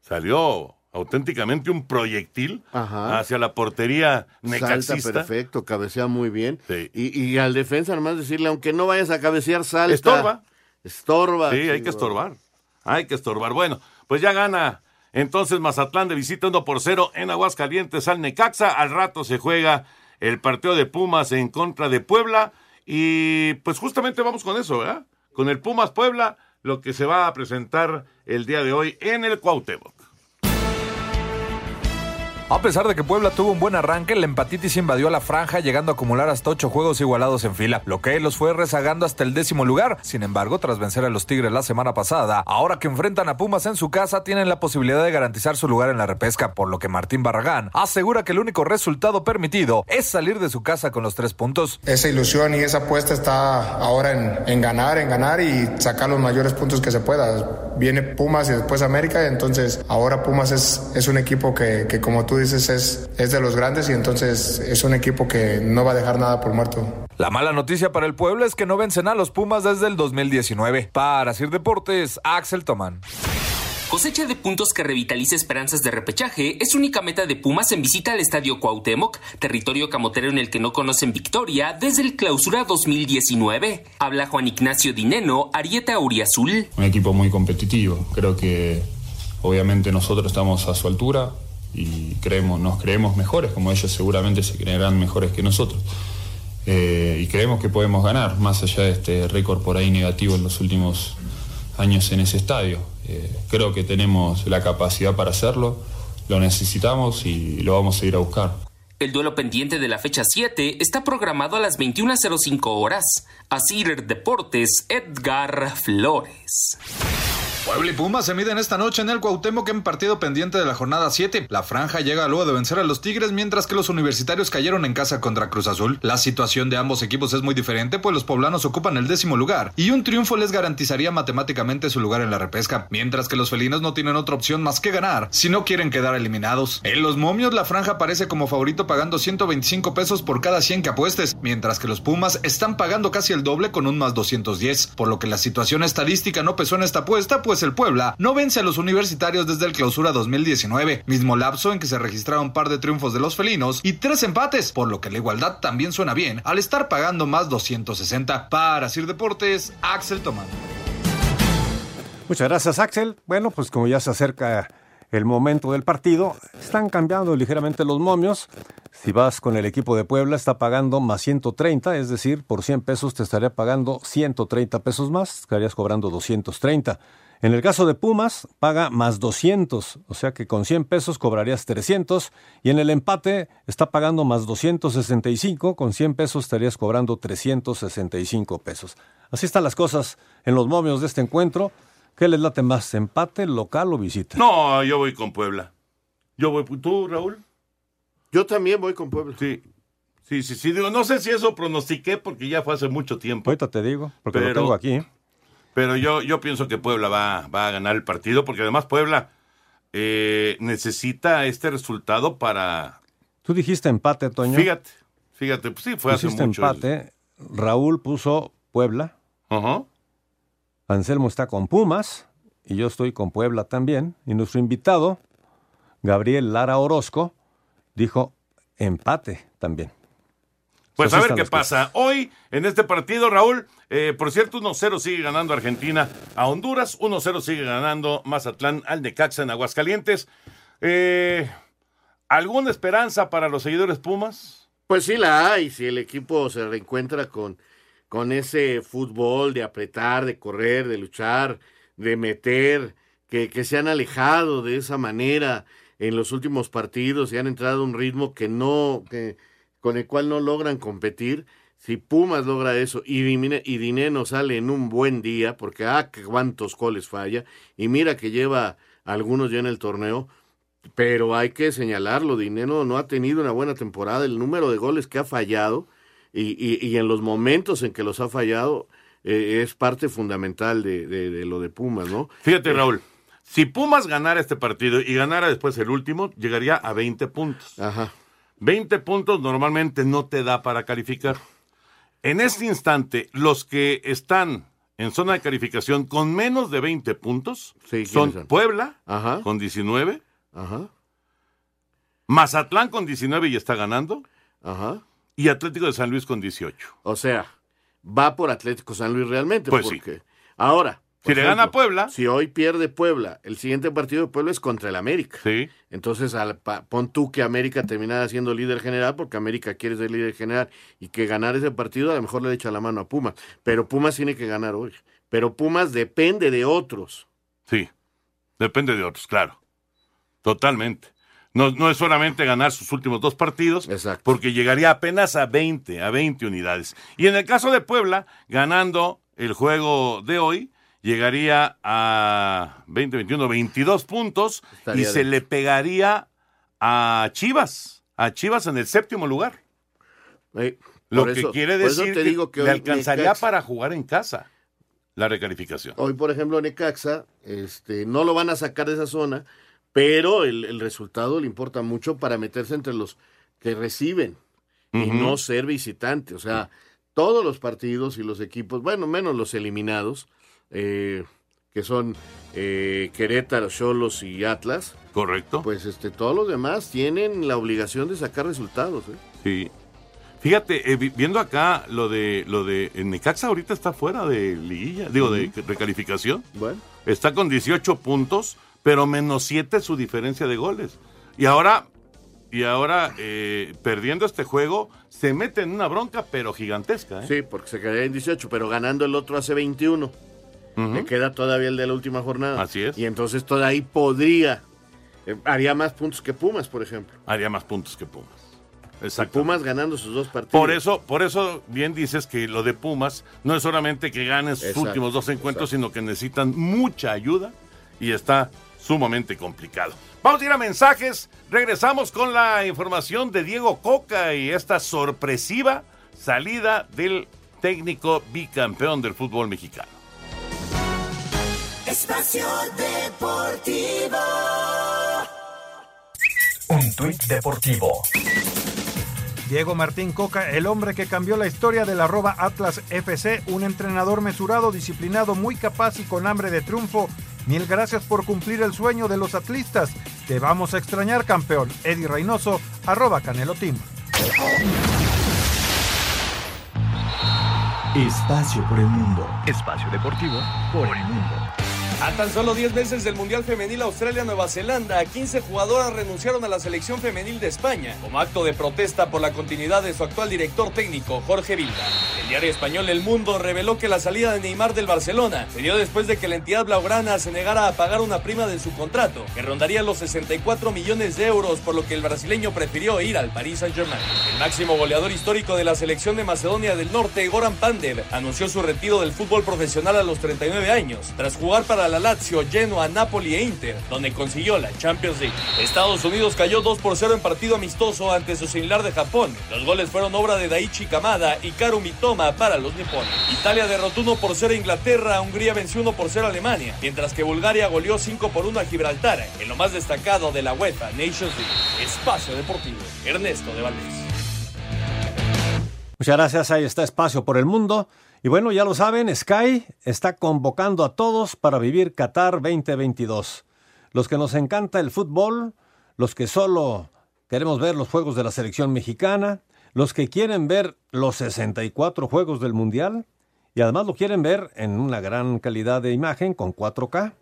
Salió auténticamente un proyectil hacia la portería necaxista. Salta perfecto, cabecea muy bien. Y, y, al defensa nomás decirle, aunque no vayas a cabecear, salta. Estorba. Estorba. Sí, hay que estorbar. Hay que estorbar. Bueno, pues ya gana entonces Mazatlán de visita 1 por 0 en Aguascalientes al Necaxa. Al rato se juega el partido de Pumas en contra de Puebla. Y pues justamente vamos con eso, ¿verdad? Con el Pumas Puebla, lo que se va a presentar el día de hoy en el Cuauhtémoc. A pesar de que Puebla tuvo un buen arranque, la empatitis invadió la franja, llegando a acumular hasta ocho juegos igualados en fila, lo que los fue rezagando hasta el décimo lugar. Sin embargo, tras vencer a los Tigres la semana pasada, ahora que enfrentan a Pumas en su casa, tienen la posibilidad de garantizar su lugar en la repesca, por lo que Martín Barragán asegura que el único resultado permitido es salir de su casa con los tres puntos. Esa ilusión y esa apuesta está ahora en, ganar, en ganar y sacar los mayores puntos que se pueda. Viene Pumas y después América, entonces ahora Pumas es, es un equipo que, que como tú dices, es, es de los grandes y entonces es un equipo que no va a dejar nada por muerto. La mala noticia para el pueblo es que no vencen a los Pumas desde el 2019. Para Sir Deportes, Axel Tomán. Cosecha de puntos que revitaliza esperanzas de repechaje es única meta de Pumas en visita al Estadio Cuauhtémoc, territorio camotero en el que no conocen victoria desde el clausura 2019. Habla Juan Ignacio Dineno, Arieta Uriazul. Un equipo muy competitivo. Creo que obviamente nosotros estamos a su altura, y creemos, nos creemos mejores, como ellos seguramente se creerán mejores que nosotros. Eh, y creemos que podemos ganar, más allá de este récord por ahí negativo en los últimos años en ese estadio. Eh, creo que tenemos la capacidad para hacerlo, lo necesitamos y lo vamos a ir a buscar. El duelo pendiente de la fecha 7 está programado a las 21.05 horas. Asir Deportes, Edgar Flores. Puebla y Pumas se miden esta noche en el Cuauhtémoc en partido pendiente de la jornada 7. La franja llega luego de vencer a los Tigres mientras que los universitarios cayeron en casa contra Cruz Azul. La situación de ambos equipos es muy diferente pues los poblanos ocupan el décimo lugar y un triunfo les garantizaría matemáticamente su lugar en la repesca, mientras que los felinos no tienen otra opción más que ganar si no quieren quedar eliminados. En los momios la franja aparece como favorito pagando 125 pesos por cada 100 que apuestes, mientras que los Pumas están pagando casi el doble con un más 210, por lo que la situación estadística no pesó en esta apuesta pues pues el Puebla no vence a los universitarios desde el clausura 2019, mismo lapso en que se registraron un par de triunfos de los felinos y tres empates, por lo que la igualdad también suena bien al estar pagando más 260. Para Sir Deportes, Axel Tomán. Muchas gracias, Axel. Bueno, pues como ya se acerca el momento del partido, están cambiando ligeramente los momios. Si vas con el equipo de Puebla, está pagando más 130, es decir, por 100 pesos te estaría pagando 130 pesos más, estarías cobrando 230. En el caso de Pumas, paga más 200, o sea que con 100 pesos cobrarías 300 y en el empate está pagando más 265, con 100 pesos estarías cobrando 365 pesos. Así están las cosas en los momios de este encuentro. ¿Qué les late más, empate, local o visita? No, yo voy con Puebla. Yo voy, ¿tú, Raúl? Yo también voy con Puebla. Sí. Sí, sí, sí. Digo, no sé si eso pronostiqué porque ya fue hace mucho tiempo. Ahorita te digo, porque lo tengo aquí. Pero yo, yo pienso que Puebla va, va a ganar el partido, porque además Puebla eh, necesita este resultado para... Tú dijiste empate, Toño. Fíjate, fíjate, pues sí, fue hace mucho. empate. Raúl puso Puebla. Ajá. Anselmo está con Pumas y yo estoy con Puebla también. Y nuestro invitado, Gabriel Lara Orozco, dijo empate también. Pues a ver qué pasa. Hoy, en este partido, Raúl, eh, por cierto, 1-0 sigue ganando Argentina a Honduras, 1-0 sigue ganando Mazatlán al Necaxa en Aguascalientes. Eh, ¿Alguna esperanza para los seguidores Pumas? Pues sí la hay, si el equipo se reencuentra con, con ese fútbol de apretar, de correr, de luchar, de meter, que, que se han alejado de esa manera en los últimos partidos y han entrado a un ritmo que no... Que, con el cual no logran competir. Si Pumas logra eso y, y Dineno sale en un buen día, porque ah, cuántos goles falla, y mira que lleva algunos ya en el torneo, pero hay que señalarlo, Dineno no ha tenido una buena temporada, el número de goles que ha fallado y, y, en los momentos en que los ha fallado eh, es parte fundamental de, de, lo de Pumas, ¿no? Fíjate, eh, Raúl, si Pumas ganara este partido y ganara después el último, llegaría a 20 puntos. Ajá. 20 puntos normalmente no te da para calificar. En este instante, los que están en zona de calificación con menos de 20 puntos son, Puebla con 19, Ajá. Mazatlán con 19 y está ganando. Ajá. Y Atlético de San Luis con 18. O sea, va por Atlético San Luis realmente. Pues porque... Ahora. Si le gana Puebla. Si hoy pierde Puebla, el siguiente partido de Puebla es contra el América. Sí. Entonces, al, pon tú que América terminara siendo líder general, porque América quiere ser líder general y que ganar ese partido a lo mejor le echa la mano a Pumas. Pero Pumas tiene que ganar hoy. Pero Pumas depende de otros. Sí, depende de otros, claro. Totalmente. No, no es solamente ganar sus últimos dos partidos, porque llegaría apenas a 20, a 20 unidades. Y en el caso de Puebla, ganando el juego de hoy, llegaría a 20, 21, 22 puntos y se le pegaría a Chivas, a Chivas en el séptimo lugar. Lo que quiere decir que, le alcanzaría para jugar en casa la recalificación. Hoy, por ejemplo, Necaxa, este, no lo van a sacar de esa zona pero el, resultado le importa mucho para meterse entre los que reciben y no ser visitante. O sea, todos los partidos y los equipos, bueno, menos los eliminados, eh, que son eh, Querétaro, Cholos y Atlas. Correcto. Pues este, todos los demás tienen la obligación de sacar resultados. ¿eh? Sí. Fíjate, eh, viendo acá lo de lo de Necaxa ahorita está fuera de liguilla, digo, de recalificación. Bueno. Está con 18 puntos pero menos siete su diferencia de goles. Y ahora, y ahora eh, perdiendo este juego, se mete en una bronca, pero gigantesca. ¿eh? Sí, porque se quedaría en 18, pero ganando el otro hace 21. Le queda todavía el de la última jornada. Así es. Y entonces todavía ahí podría, eh, haría más puntos que Pumas, por ejemplo. Haría más puntos que Pumas. Exacto. Pumas ganando sus dos partidos. Por eso, por eso bien dices que lo de Pumas no es solamente que ganen sus últimos dos encuentros, sino que necesitan mucha ayuda y está sumamente complicado. Vamos a ir a mensajes. Regresamos con la información de Diego Coca y esta sorpresiva salida del técnico bicampeón del fútbol mexicano. Espacio Deportivo. Un tuit deportivo. Diego Martín Coca, el hombre que cambió la historia del arroba Atlas FC, un entrenador mesurado, disciplinado, muy capaz y con hambre de triunfo, Mil gracias por cumplir el sueño de los atlistas. Te vamos a extrañar, campeón. Eddie Reynoso, arroba Canelo Team. Espacio por el mundo. Espacio deportivo por el mundo. A tan solo 10 meses del Mundial Femenil Australia-Nueva Zelanda, 15 jugadoras renunciaron a la selección femenil de España como acto de protesta por la continuidad de su actual director técnico, Jorge Vilda. El diario español El Mundo reveló que la salida de Neymar del Barcelona se dio después de que la entidad blaugrana se negara a pagar una prima de su contrato, que rondaría los 64 millones de euros, por lo que el brasileño prefirió ir al Paris Saint-Germain. El máximo goleador histórico de la selección de Macedonia del Norte, Goran Pandev, anunció su retiro del fútbol profesional a los 39 años, tras jugar para la Lazio, Genoa, Napoli e Inter, donde consiguió la Champions League. Estados Unidos cayó 2 por 0 en partido amistoso ante su similar de Japón. Los goles fueron obra de Daichi Kamada y Karu Mitoma para los nipones. Italia derrotó 1 por 0 a Inglaterra, Hungría venció 1 por 0 a Alemania, mientras que Bulgaria goleó 5 por 1 a Gibraltar, en lo más destacado de la UEFA Nations League. Espacio Deportivo, Ernesto de Valdés. Muchas gracias, ahí está Espacio por el Mundo. Y bueno, ya lo saben, Sky está convocando a todos para vivir Qatar 2022. Los que nos encanta el fútbol, los que solo queremos ver los juegos de la selección mexicana, los que quieren ver los 64 juegos del Mundial y además lo quieren ver en una gran calidad de imagen con 4K.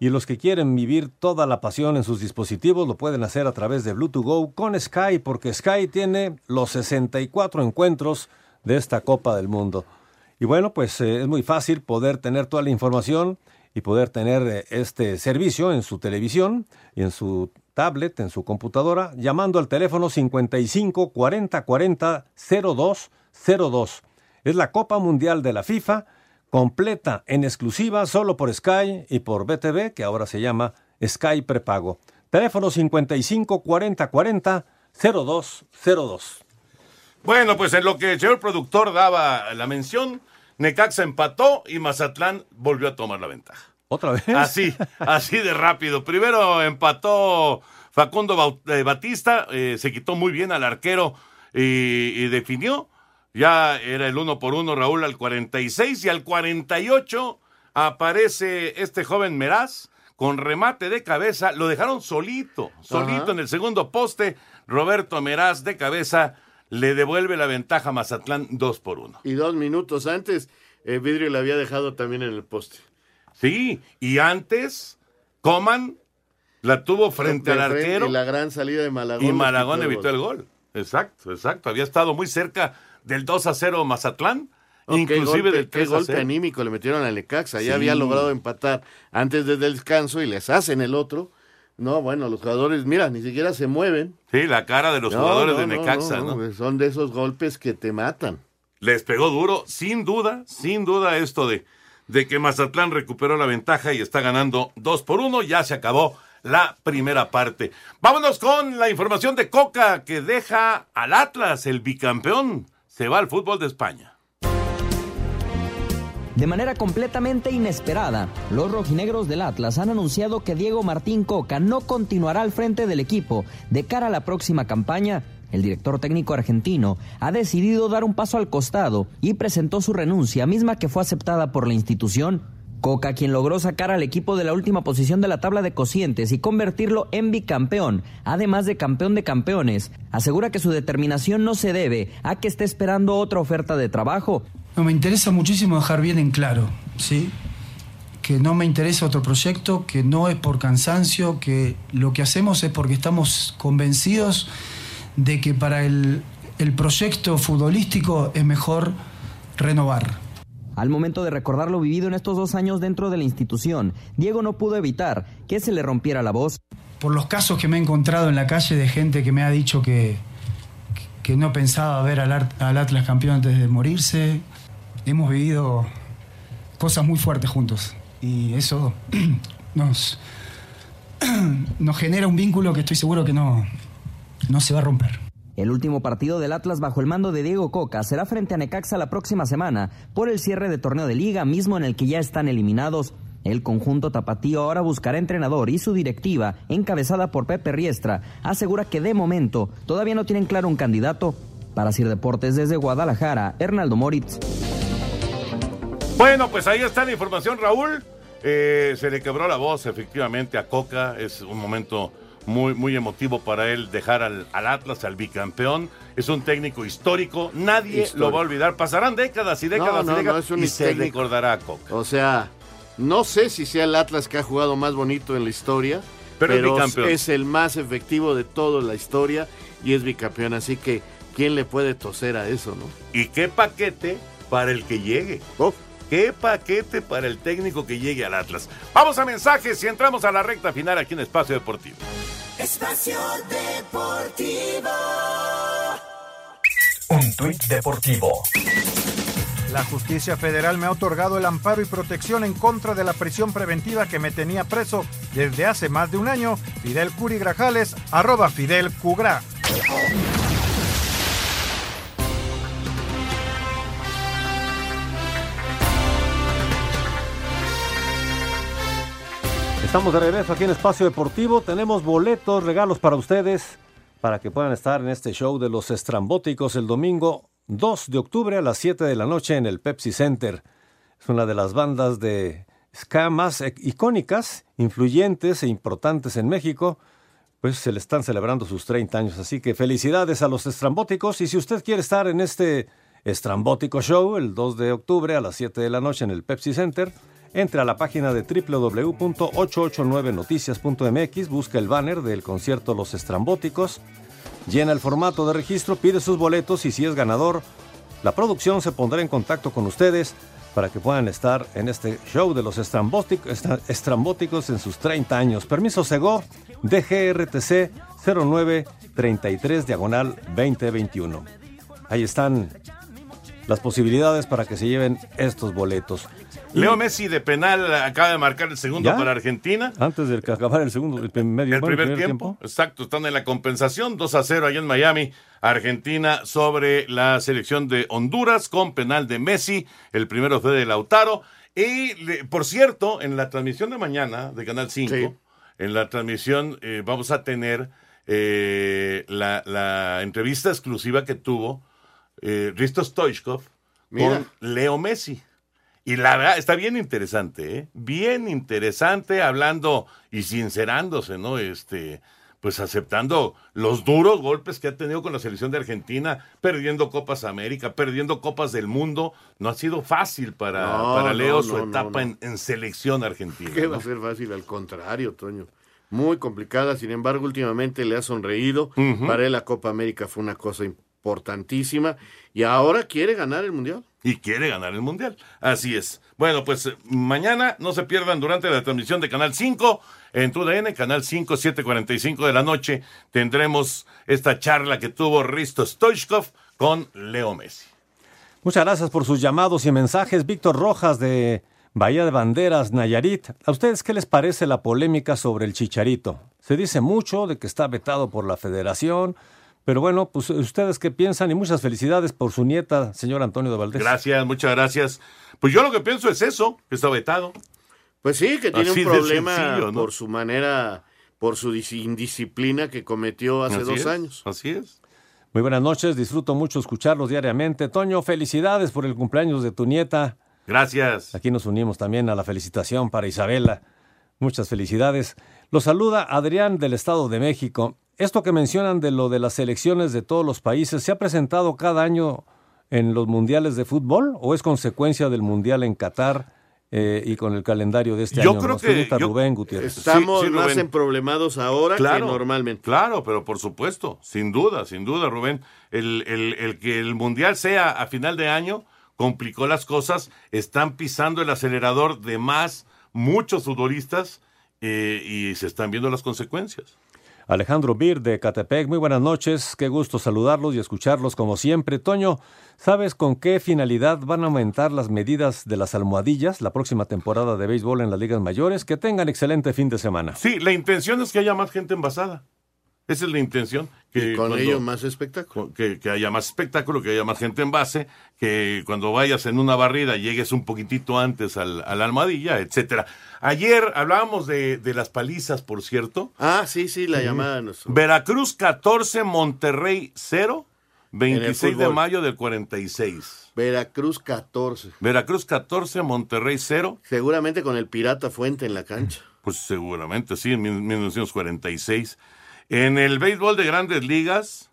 Y los que quieren vivir toda la pasión en sus dispositivos lo pueden hacer a través de Bluetooth Go con Sky porque Sky tiene los 64 encuentros de esta Copa del Mundo. Y bueno, pues eh, es muy fácil poder tener toda la información y poder tener eh, este servicio en su televisión y en su tablet, en su computadora, llamando al teléfono 55 40 40 02 02. Es la Copa Mundial de la FIFA, completa en exclusiva solo por Sky y por BTV, que ahora se llama Sky Prepago. Teléfono 55 40 40 02 02. Bueno, pues en lo que el señor productor daba la mención, Necaxa empató y Mazatlán volvió a tomar la ventaja. ¿Otra vez? Así, así de rápido. Primero empató Facundo eh, Batista, eh, se quitó muy bien al arquero y, definió. Ya era el uno por uno Raúl al 46 y al 48 aparece este joven Meraz con remate de cabeza, lo dejaron solito, solito Ajá. en el segundo poste. Roberto Meraz de cabeza le devuelve la ventaja a Mazatlán 2 por 1. Y dos minutos antes, eh, Vidrio le había dejado también en el poste. Sí, y antes, Coman la tuvo frente De al frente, arquero Y la gran salida de Malagón. y Malagón evitó el gol. Exacto, exacto. Había estado muy cerca del 2 a 0 Mazatlán, Oh, qué inclusive golpe, del qué 3 a golpe 0. anímico le metieron al Necaxa. Sí. Ya había logrado empatar antes del descanso y les hacen el otro. No, bueno, los jugadores, mira, ni siquiera se mueven. Sí, la cara de los No, jugadores no, de Necaxa, no, ¿no? Son de esos golpes que te matan. Les pegó duro, sin duda, sin duda esto de, de que Mazatlán recuperó la ventaja y está ganando 2 por 1. Ya se acabó la primera parte. Vámonos con la información de Coca que deja al Atlas, el bicampeón. Se va al fútbol de España. De manera completamente inesperada, los rojinegros del Atlas han anunciado que Diego Martín Coca no continuará al frente del equipo de cara a la próxima campaña. El director técnico argentino ha decidido dar un paso al costado y presentó su renuncia, misma que fue aceptada por la institución. Coca, quien logró sacar al equipo de la última posición de la tabla de cocientes y convertirlo en bicampeón, además de campeón de campeones, asegura que su determinación no se debe a que esté esperando otra oferta de trabajo. No, me interesa muchísimo dejar bien en claro, ¿sí? Que no me interesa otro proyecto, que no es por cansancio, que lo que hacemos es porque estamos convencidos de que para el, el proyecto futbolístico es mejor renovar. Al momento de recordar lo vivido en estos dos años dentro de la institución, Diego no pudo evitar que se le rompiera la voz. Por los casos que me he encontrado en la calle de gente que me ha dicho que, que no pensaba ver al, al Atlas campeón antes de morirse, hemos vivido cosas muy fuertes juntos. Y eso nos, nos genera un vínculo que estoy seguro que no, no se va a romper. El último partido del Atlas bajo el mando de Diego Coca será frente a Necaxa la próxima semana por el cierre de torneo de liga mismo en el que ya están eliminados. El conjunto tapatío ahora buscará entrenador y su directiva, encabezada por Pepe Riestra, asegura que de momento todavía no tienen claro un candidato. Para Sir Deportes desde Guadalajara, Hernaldo Moritz. Bueno, pues ahí está la información, Raúl. Eh, se le quebró la voz efectivamente a Coca. Es un momento muy, muy emotivo para él dejar al, al Atlas, al bicampeón. Es un técnico histórico. Nadie Histórico. lo va a olvidar. Pasarán décadas y décadas No, y décadas no, es un y se técnico. recordará a Coca. O sea, no sé si sea el Atlas que ha jugado más bonito en la historia, Pero pero, es bicampeón. es el más efectivo de toda la historia y es bicampeón. Así que, ¿quién le puede toser a eso, no? ¿Y qué paquete para el que llegue? ¿Qué paquete para el técnico que llegue al Atlas? Vamos a mensajes y entramos a la recta final aquí en Espacio Deportivo. Espacio Deportivo. Un tuit deportivo. La justicia federal me ha otorgado el amparo y protección en contra de la prisión preventiva que me tenía preso desde hace más de un año. Fidel Curi Grajales, arroba Fidel Cugra. Estamos de regreso aquí en Espacio Deportivo. Tenemos boletos, regalos para ustedes, para que puedan estar en este show de los estrambóticos el domingo 2 de octubre a las 7 de la noche en el Pepsi Center. Es una de las bandas de ska más e- icónicas, influyentes e importantes en México. Pues se le están celebrando sus 30 años, así que felicidades a los estrambóticos. Y si usted quiere estar en este estrambótico show el 2 de octubre a las 7 de la noche en el Pepsi Center, entre a la página de www.889noticias.mx, busca el banner del concierto Los Estrambóticos, llena el formato de registro, pide sus boletos y si es ganador, la producción se pondrá en contacto con ustedes para que puedan estar en este show de los estrambótic- estra- estrambóticos en sus 30 años. Permiso Segó, DGRTC 0933 diagonal 2021. Ahí están las posibilidades para que se lleven estos boletos. Leo Messi de penal acaba de marcar el segundo ¿Ya? para Argentina. Antes de que acabara el segundo, el medio El bueno, primer, tiempo, exacto, están en la compensación, 2 a 0 allá en Miami, Argentina sobre la selección de Honduras con penal de Messi, el primero fue de Lautaro. Y le- por cierto, en la transmisión de mañana de Canal 5, en la transmisión eh, vamos a tener eh, la, la entrevista exclusiva que tuvo eh, Risto Stoichkov Mira. con Leo Messi. Y la verdad, está bien interesante, ¿eh? Bien interesante hablando y sincerándose, ¿no? Este, pues aceptando los duros golpes que ha tenido con la selección de Argentina, perdiendo Copas América, perdiendo Copas del Mundo. No ha sido fácil para, para Leo su etapa En, selección argentina. ¿Qué va a ser fácil? Al contrario, Toño. Muy complicada, sin embargo, últimamente le ha sonreído. Para él la Copa América fue una cosa importantísima y ahora quiere ganar el Mundial. Y quiere ganar el Mundial. Así es. Bueno, pues mañana no se pierdan durante la transmisión de Canal 5 en TUDN, Canal 5, 7.45 de la noche, tendremos esta charla que tuvo Risto Stoichkov con Leo Messi. Muchas gracias por sus llamados y mensajes. Víctor Rojas de Bahía de Banderas, Nayarit. ¿A ustedes qué les parece la polémica sobre el chicharito? Se dice mucho de que está vetado por la federación, pero bueno, pues ustedes qué piensan y muchas felicidades por su nieta, señor Antonio de Valdés. Gracias, muchas gracias. Pues yo lo que pienso es eso, que está vetado. Pues sí, que tiene un problema por su manera, por su indisciplina que cometió hace dos años. Así es. Muy buenas noches, disfruto mucho escucharlos diariamente. Toño, felicidades por el cumpleaños de tu nieta. Gracias. Aquí nos unimos también a la felicitación para Isabela. Muchas felicidades. Los saluda Adrián del Estado de México. Esto que mencionan de lo de las elecciones de todos los países, ¿se ha presentado cada año en los mundiales de fútbol o es consecuencia del mundial en Qatar? Eh, y con el calendario de este yo año. Creo que Rubén Gutiérrez. Estamos más en problemados ahora que normalmente. Claro, pero por supuesto, sin duda, sin duda, Rubén. El, el, el, que el Mundial sea a final de año complicó las cosas. Están pisando el acelerador de más muchos futbolistas eh, y se están viendo las consecuencias. Alejandro Bir de Catepec, muy buenas noches, qué gusto saludarlos y escucharlos como siempre. Toño, ¿sabes con qué finalidad van a aumentar las medidas de las almohadillas la próxima temporada de béisbol en las ligas mayores? Que tengan excelente fin de semana. Sí, la intención es que haya más gente envasada. Esa es la intención. Que con ello más espectáculo. Que, haya más espectáculo, que haya más gente en base, que cuando vayas en una barrida llegues un poquitito antes al, a la almohadilla, etcétera. Ayer hablábamos de, las palizas, por cierto. Ah, sí, sí, la llamada. Veracruz 14, Monterrey 0, 26 de mayo del 46. Veracruz 14. Veracruz 14, Monterrey 0. Seguramente con el Pirata Fuente en la cancha. Pues seguramente, sí, en 1946. En el béisbol de grandes ligas,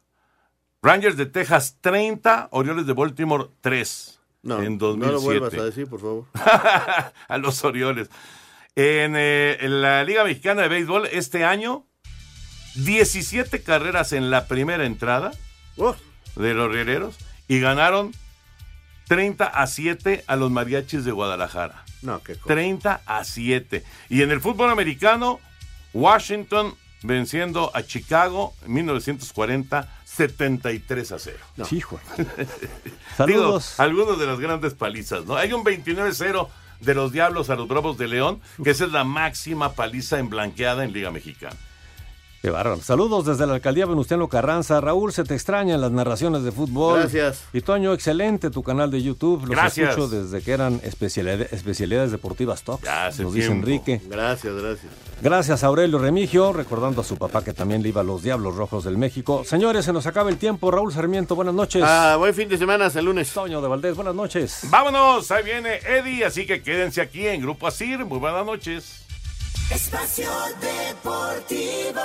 Rangers de Texas 30, Orioles de Baltimore 3. No, en 2007. no lo vuelvas a decir, por favor. a los Orioles. Eh, en, la Liga Mexicana de Béisbol, este año, 17 carreras en la primera entrada de los Rieleros y ganaron 30 a 7 a los Mariachis de Guadalajara. No, qué 30 a 7. Y en el fútbol americano, Washington venciendo a Chicago en 1940 73 a 0. Hijo. Saludos. algunos de las grandes palizas, ¿no? Hay un 29-0 de los Diablos a los Bravos de León, que esa es la máxima paliza en blanqueada en Liga Mexicana. Qué bárbaro. Saludos desde la alcaldía Venustiano Carranza. Raúl, se te extrañan las narraciones de fútbol. Gracias. Y Toño, excelente tu canal de YouTube. Los gracias. escucho desde que eran especialidades, especialidades deportivas top. Nos dice Enrique. Gracias, gracias. Gracias a Aurelio Remigio, recordando a su papá que también le iba a los Diablos Rojos del México. Señores, se nos acaba el tiempo. Raúl Sarmiento, buenas noches. Ah, buen fin de semana, hasta el lunes. Toño de Valdés, buenas noches. Vámonos, ahí viene Eddie, así que quédense aquí en Grupo Asir. Muy buenas noches. Espacio Deportivo.